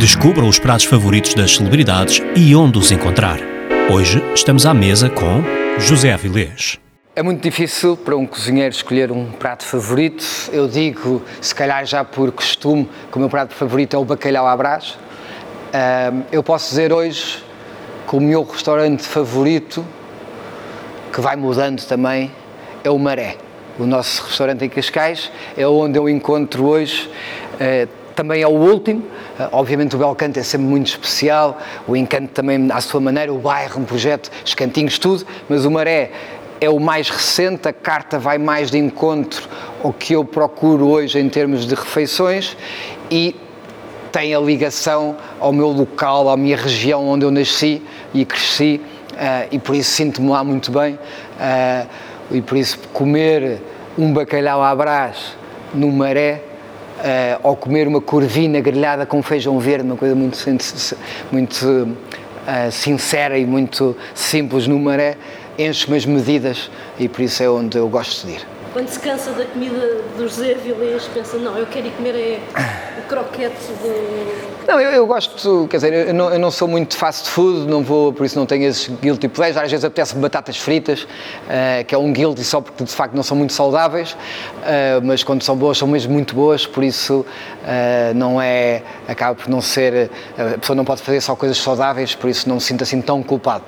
Descubra os pratos favoritos das celebridades e onde os encontrar. Hoje estamos à mesa com José Avilés. É muito difícil para um cozinheiro escolher um prato favorito. Eu digo, se calhar já por costume, que o meu prato favorito é o bacalhau à brás. Eu posso dizer hoje que o meu restaurante favorito, que vai mudando também, é o Maré. O nosso restaurante em Cascais é onde eu encontro hoje eh, também é o último. Uh, obviamente o Belcanto é sempre muito especial, o Encanto também à sua maneira, o bairro, um projeto, os cantinhos, tudo, mas o Maré é o mais recente, a carta vai mais de encontro ao que eu procuro hoje em termos de refeições e tem a ligação ao meu local, à minha região onde eu nasci e cresci uh, e por isso sinto-me lá muito bem uh, e por isso comer um bacalhau à brás no Maré uh, ou comer uma corvina grelhada com feijão verde, uma coisa muito, muito uh, sincera e muito simples no maré, enche-me as medidas e por isso é onde eu gosto de ir. Quando se cansa da comida do José Vilês, pensa, não, eu quero ir comer é o croquete do... Não, eu, eu, gosto, quer dizer, eu não, eu não, sou muito fast food, não vou, por isso não tenho esses guilty pleasures. Às vezes apetece batatas fritas, uh, que é um guilty só porque de facto não são muito saudáveis, uh, mas quando são boas, são mesmo muito boas, por isso uh, não é, acaba por não ser, a pessoa não pode fazer só coisas saudáveis, por isso não me sinto assim tão culpado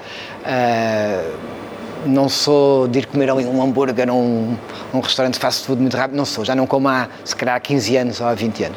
não sou de ir comer ali um hambúrguer um, um restaurante fast food muito rápido, não sou, já não como há se calhar há 15 anos ou há 20 anos.